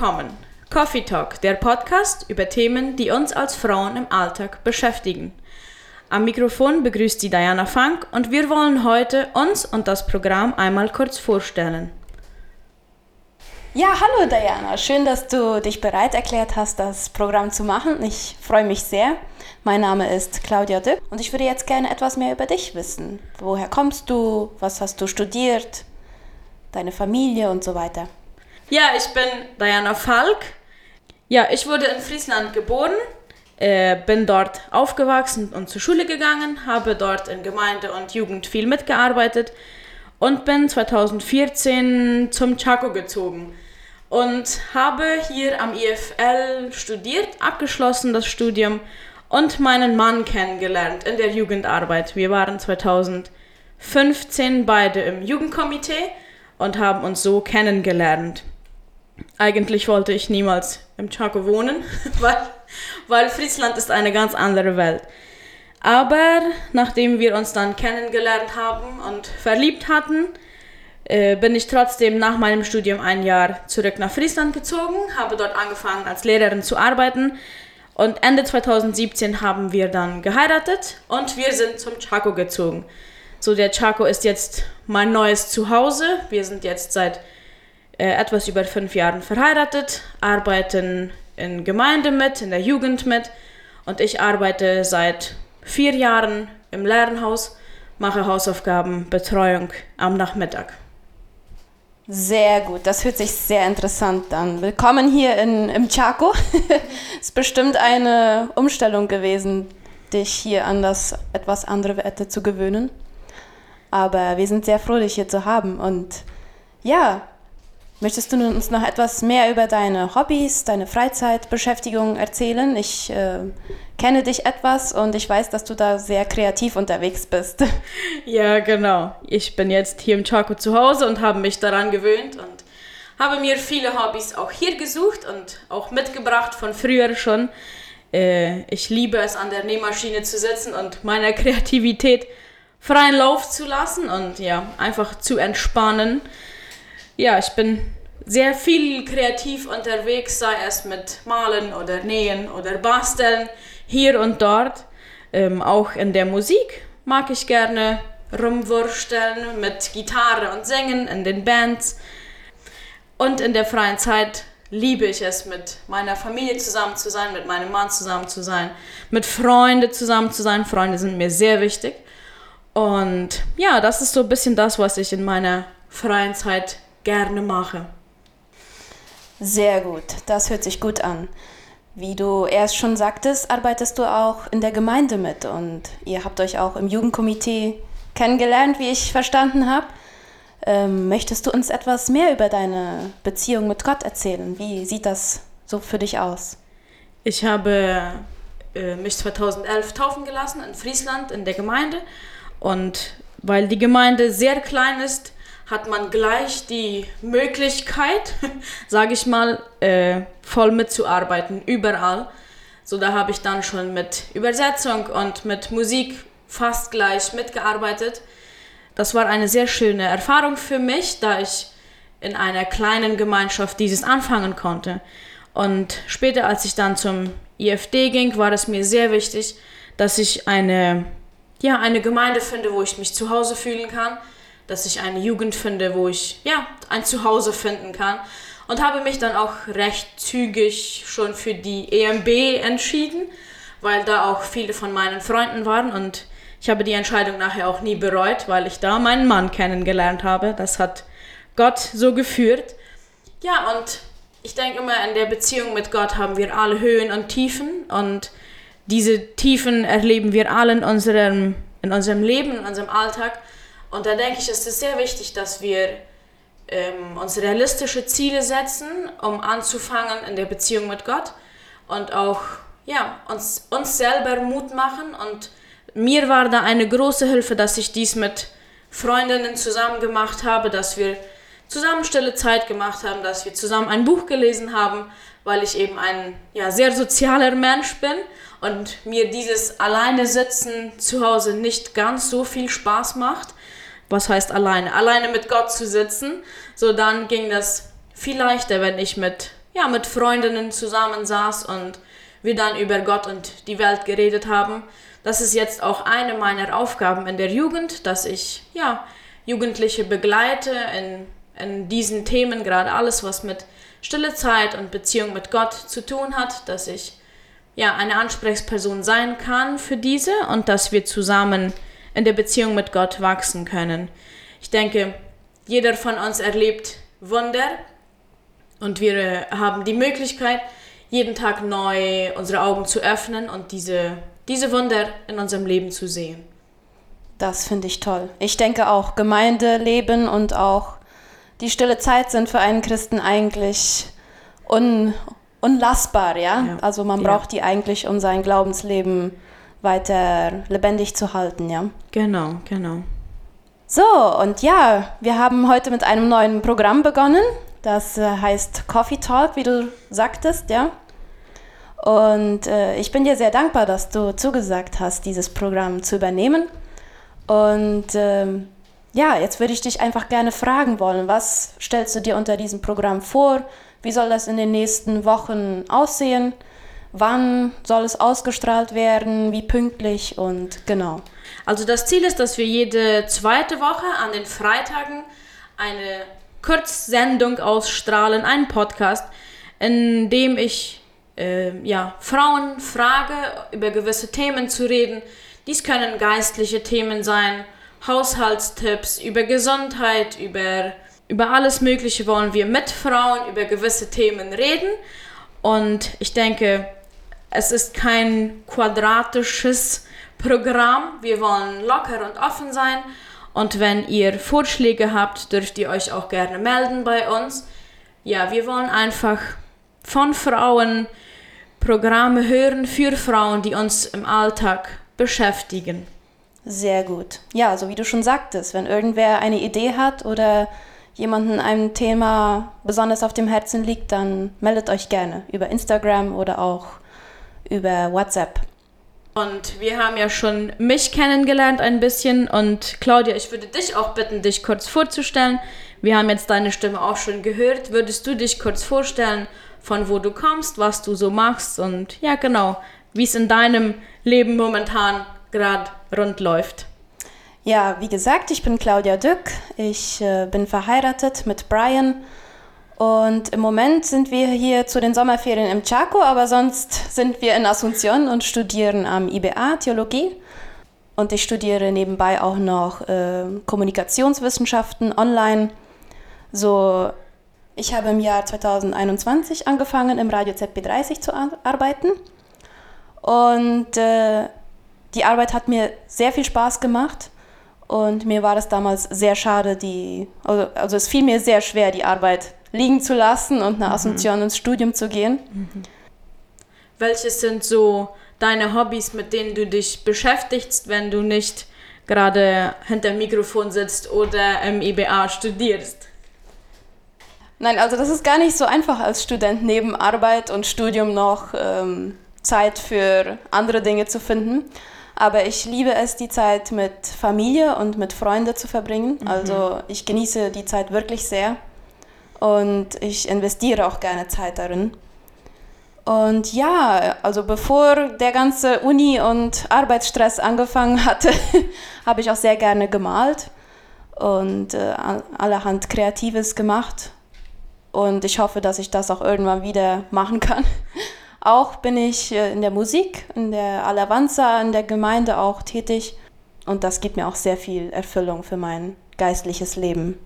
Willkommen. Coffee Talk, der Podcast über Themen, die uns als Frauen im Alltag beschäftigen. Am Mikrofon begrüßt die Diana Funk und wir wollen heute uns und das Programm einmal kurz vorstellen. Ja, hallo Diana, schön, dass du dich bereit erklärt hast, das Programm zu machen. Ich freue mich sehr. Mein Name ist Claudia Dück und ich würde jetzt gerne etwas mehr über dich wissen. Woher kommst du? Was hast du studiert? Deine Familie und so weiter. Ja, ich bin Diana Falk. Ja, ich wurde in Friesland geboren, äh, bin dort aufgewachsen und zur Schule gegangen, habe dort in Gemeinde und Jugend viel mitgearbeitet und bin 2014 zum Chaco gezogen und habe hier am IFL studiert, abgeschlossen das Studium und meinen Mann kennengelernt in der Jugendarbeit. Wir waren 2015 beide im Jugendkomitee und haben uns so kennengelernt. Eigentlich wollte ich niemals im Chaco wohnen, weil, weil Friesland ist eine ganz andere Welt. Aber nachdem wir uns dann kennengelernt haben und verliebt hatten, äh, bin ich trotzdem nach meinem Studium ein Jahr zurück nach Friesland gezogen, habe dort angefangen als Lehrerin zu arbeiten und Ende 2017 haben wir dann geheiratet und wir sind zum Chaco gezogen. So, der Chaco ist jetzt mein neues Zuhause. Wir sind jetzt seit äh, etwas über fünf Jahren verheiratet, arbeiten in Gemeinde mit, in der Jugend mit und ich arbeite seit vier Jahren im Lernhaus, mache Hausaufgaben, Betreuung am Nachmittag. Sehr gut, das hört sich sehr interessant an. Willkommen hier in, im Chaco. Es ist bestimmt eine Umstellung gewesen, dich hier an das etwas andere Werte zu gewöhnen. Aber wir sind sehr froh, dich hier zu haben. Und ja, Möchtest du uns noch etwas mehr über deine Hobbys, deine Freizeitbeschäftigung erzählen? Ich äh, kenne dich etwas und ich weiß, dass du da sehr kreativ unterwegs bist. Ja, genau. Ich bin jetzt hier im Chaco zu Hause und habe mich daran gewöhnt und habe mir viele Hobbys auch hier gesucht und auch mitgebracht von früher schon. Äh, ich liebe es, an der Nähmaschine zu sitzen und meiner Kreativität freien Lauf zu lassen und ja, einfach zu entspannen ja, ich bin sehr viel kreativ unterwegs, sei es mit Malen oder Nähen oder Basteln, hier und dort. Ähm, auch in der Musik mag ich gerne rumwursteln mit Gitarre und Singen in den Bands. Und in der freien Zeit liebe ich es, mit meiner Familie zusammen zu sein, mit meinem Mann zusammen zu sein, mit Freunden zusammen zu sein. Freunde sind mir sehr wichtig. Und ja, das ist so ein bisschen das, was ich in meiner freien Zeit gerne mache. Sehr gut, das hört sich gut an. Wie du erst schon sagtest, arbeitest du auch in der Gemeinde mit und ihr habt euch auch im Jugendkomitee kennengelernt, wie ich verstanden habe. Ähm, möchtest du uns etwas mehr über deine Beziehung mit Gott erzählen? Wie sieht das so für dich aus? Ich habe äh, mich 2011 taufen gelassen in Friesland in der Gemeinde und weil die Gemeinde sehr klein ist, hat man gleich die Möglichkeit, sage ich mal, äh, voll mitzuarbeiten, überall. So, da habe ich dann schon mit Übersetzung und mit Musik fast gleich mitgearbeitet. Das war eine sehr schöne Erfahrung für mich, da ich in einer kleinen Gemeinschaft dieses anfangen konnte. Und später, als ich dann zum IFD ging, war es mir sehr wichtig, dass ich eine, ja, eine Gemeinde finde, wo ich mich zu Hause fühlen kann dass ich eine Jugend finde, wo ich ja ein Zuhause finden kann. Und habe mich dann auch recht zügig schon für die EMB entschieden, weil da auch viele von meinen Freunden waren und ich habe die Entscheidung nachher auch nie bereut, weil ich da meinen Mann kennengelernt habe. Das hat Gott so geführt. Ja, und ich denke immer, in der Beziehung mit Gott haben wir alle Höhen und Tiefen und diese Tiefen erleben wir alle in unserem, in unserem Leben, in unserem Alltag. Und da denke ich, ist es sehr wichtig, dass wir ähm, uns realistische Ziele setzen, um anzufangen in der Beziehung mit Gott und auch ja, uns, uns selber Mut machen. Und mir war da eine große Hilfe, dass ich dies mit Freundinnen zusammen gemacht habe, dass wir zusammen stille Zeit gemacht haben, dass wir zusammen ein Buch gelesen haben, weil ich eben ein ja, sehr sozialer Mensch bin und mir dieses alleine sitzen zu Hause nicht ganz so viel Spaß macht was heißt alleine? Alleine mit Gott zu sitzen. So dann ging das viel leichter, wenn ich mit, ja, mit Freundinnen zusammensaß und wir dann über Gott und die Welt geredet haben. Das ist jetzt auch eine meiner Aufgaben in der Jugend, dass ich ja, Jugendliche begleite in, in diesen Themen, gerade alles, was mit stille Zeit und Beziehung mit Gott zu tun hat, dass ich ja eine Ansprechperson sein kann für diese und dass wir zusammen in der Beziehung mit Gott wachsen können. Ich denke, jeder von uns erlebt Wunder und wir haben die Möglichkeit, jeden Tag neu unsere Augen zu öffnen und diese, diese Wunder in unserem Leben zu sehen. Das finde ich toll. Ich denke auch, Gemeindeleben und auch die stille Zeit sind für einen Christen eigentlich un, unlassbar, ja? ja. Also man ja. braucht die eigentlich, um sein Glaubensleben weiter lebendig zu halten, ja. Genau, genau. So, und ja, wir haben heute mit einem neuen Programm begonnen. Das äh, heißt Coffee Talk, wie du sagtest, ja. Und äh, ich bin dir sehr dankbar, dass du zugesagt hast, dieses Programm zu übernehmen. Und ähm, ja, jetzt würde ich dich einfach gerne fragen wollen, was stellst du dir unter diesem Programm vor? Wie soll das in den nächsten Wochen aussehen? Wann soll es ausgestrahlt werden? Wie pünktlich und genau. Also das Ziel ist, dass wir jede zweite Woche an den Freitagen eine Kurzsendung ausstrahlen, einen Podcast, in dem ich äh, ja, Frauen frage, über gewisse Themen zu reden. Dies können geistliche Themen sein, Haushaltstipps, über Gesundheit, über, über alles Mögliche wollen wir mit Frauen über gewisse Themen reden. Und ich denke, es ist kein quadratisches Programm. Wir wollen locker und offen sein. Und wenn ihr Vorschläge habt, dürft ihr euch auch gerne melden bei uns. Ja, wir wollen einfach von Frauen Programme hören für Frauen, die uns im Alltag beschäftigen. Sehr gut. Ja, so wie du schon sagtest, wenn irgendwer eine Idee hat oder jemanden ein Thema besonders auf dem Herzen liegt, dann meldet euch gerne über Instagram oder auch über WhatsApp. Und wir haben ja schon mich kennengelernt ein bisschen und Claudia, ich würde dich auch bitten, dich kurz vorzustellen. Wir haben jetzt deine Stimme auch schon gehört. Würdest du dich kurz vorstellen, von wo du kommst, was du so machst und ja genau, wie es in deinem Leben momentan gerade rund läuft? Ja, wie gesagt, ich bin Claudia Dück. Ich äh, bin verheiratet mit Brian und im Moment sind wir hier zu den Sommerferien im Chaco, aber sonst sind wir in Asunción und studieren am IBA Theologie. Und ich studiere nebenbei auch noch äh, Kommunikationswissenschaften online. So, ich habe im Jahr 2021 angefangen, im Radio ZB30 zu arbeiten. Und äh, die Arbeit hat mir sehr viel Spaß gemacht. Und mir war es damals sehr schade, die, also, also es fiel mir sehr schwer, die Arbeit liegen zu lassen und nach Asunción mhm. ins Studium zu gehen. Mhm. Welches sind so deine Hobbys, mit denen du dich beschäftigst, wenn du nicht gerade hinter dem Mikrofon sitzt oder im IBA studierst? Nein, also das ist gar nicht so einfach als Student neben Arbeit und Studium noch ähm, Zeit für andere Dinge zu finden. Aber ich liebe es, die Zeit mit Familie und mit Freunden zu verbringen. Mhm. Also ich genieße die Zeit wirklich sehr und ich investiere auch gerne Zeit darin. Und ja, also bevor der ganze Uni- und Arbeitsstress angefangen hatte, habe ich auch sehr gerne gemalt und äh, allerhand Kreatives gemacht. Und ich hoffe, dass ich das auch irgendwann wieder machen kann. Auch bin ich äh, in der Musik, in der Alavanza, in der Gemeinde auch tätig. Und das gibt mir auch sehr viel Erfüllung für mein geistliches Leben.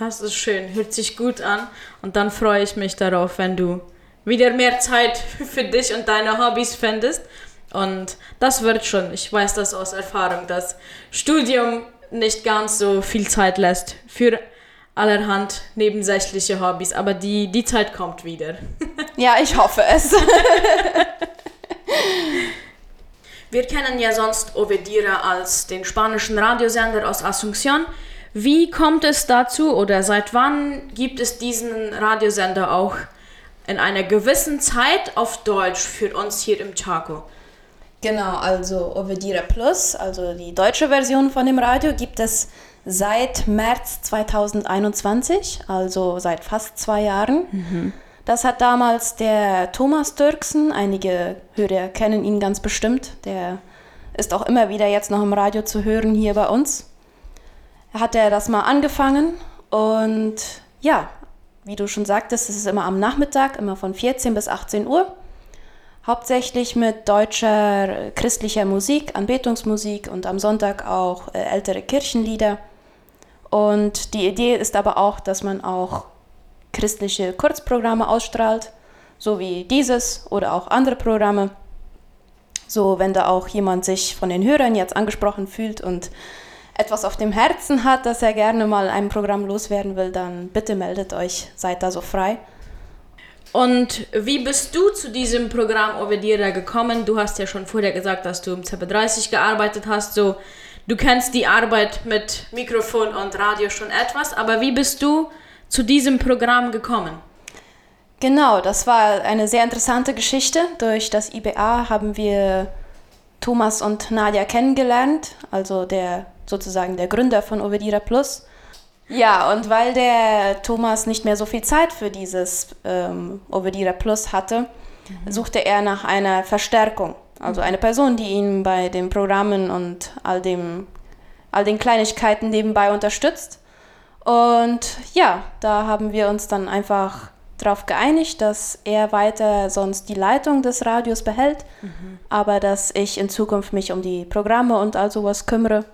Das ist schön, hört sich gut an. Und dann freue ich mich darauf, wenn du wieder mehr Zeit für dich und deine Hobbys findest. Und das wird schon. Ich weiß das aus Erfahrung, dass Studium nicht ganz so viel Zeit lässt für allerhand nebensächliche Hobbys. Aber die, die Zeit kommt wieder. Ja, ich hoffe es. Wir kennen ja sonst Ovedira als den spanischen Radiosender aus Asunción. Wie kommt es dazu oder seit wann gibt es diesen Radiosender auch in einer gewissen Zeit auf Deutsch für uns hier im Chaco? Genau, also Ovedira Plus, also die deutsche Version von dem Radio, gibt es seit März 2021, also seit fast zwei Jahren. Mhm. Das hat damals der Thomas Dirksen, einige Hörer kennen ihn ganz bestimmt, der ist auch immer wieder jetzt noch im Radio zu hören hier bei uns. Hat er das mal angefangen und ja, wie du schon sagtest, es ist immer am Nachmittag, immer von 14 bis 18 Uhr. Hauptsächlich mit deutscher christlicher Musik, Anbetungsmusik und am Sonntag auch äh, ältere Kirchenlieder. Und die Idee ist aber auch, dass man auch christliche Kurzprogramme ausstrahlt, so wie dieses oder auch andere Programme. So, wenn da auch jemand sich von den Hörern jetzt angesprochen fühlt und etwas auf dem Herzen hat, dass er gerne mal ein Programm loswerden will, dann bitte meldet euch, seid da so frei. Und wie bist du zu diesem Programm Ovedira gekommen? Du hast ja schon vorher gesagt, dass du im CP30 gearbeitet hast. So, du kennst die Arbeit mit Mikrofon und Radio schon etwas, aber wie bist du zu diesem Programm gekommen? Genau, das war eine sehr interessante Geschichte. Durch das IBA haben wir Thomas und Nadia kennengelernt, also der sozusagen der Gründer von Ovedira Plus. Ja, und weil der Thomas nicht mehr so viel Zeit für dieses ähm, Ovedira Plus hatte, mhm. suchte er nach einer Verstärkung. Also eine Person, die ihn bei den Programmen und all, dem, all den Kleinigkeiten nebenbei unterstützt. Und ja, da haben wir uns dann einfach darauf geeinigt, dass er weiter sonst die Leitung des Radios behält, mhm. aber dass ich in Zukunft mich um die Programme und all sowas kümmere.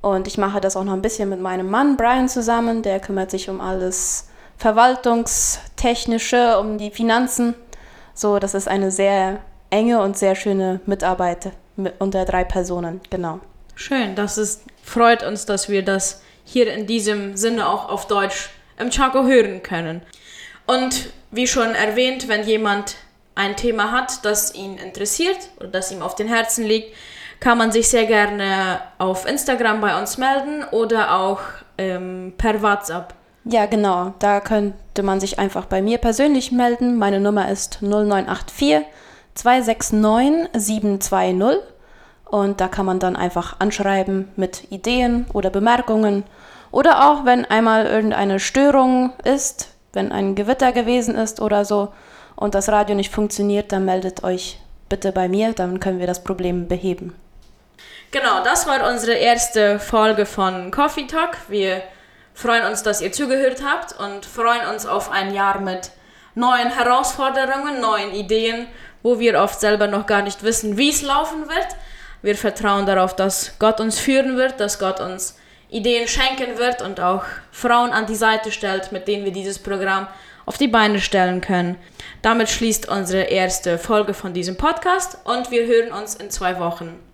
Und ich mache das auch noch ein bisschen mit meinem Mann Brian zusammen, der kümmert sich um alles Verwaltungstechnische, um die Finanzen. So, das ist eine sehr enge und sehr schöne Mitarbeit unter drei Personen, genau. Schön, das ist, freut uns, dass wir das hier in diesem Sinne auch auf Deutsch im Chaco hören können. Und wie schon erwähnt, wenn jemand ein Thema hat, das ihn interessiert oder das ihm auf den Herzen liegt, kann man sich sehr gerne auf Instagram bei uns melden oder auch ähm, per WhatsApp. Ja, genau. Da könnte man sich einfach bei mir persönlich melden. Meine Nummer ist 0984 269 720 und da kann man dann einfach anschreiben mit Ideen oder Bemerkungen oder auch wenn einmal irgendeine Störung ist, wenn ein Gewitter gewesen ist oder so und das Radio nicht funktioniert, dann meldet euch bitte bei mir, dann können wir das Problem beheben. Genau, das war unsere erste Folge von Coffee Talk. Wir freuen uns, dass ihr zugehört habt und freuen uns auf ein Jahr mit neuen Herausforderungen, neuen Ideen, wo wir oft selber noch gar nicht wissen, wie es laufen wird. Wir vertrauen darauf, dass Gott uns führen wird, dass Gott uns Ideen schenken wird und auch Frauen an die Seite stellt, mit denen wir dieses Programm auf die Beine stellen können. Damit schließt unsere erste Folge von diesem Podcast und wir hören uns in zwei Wochen.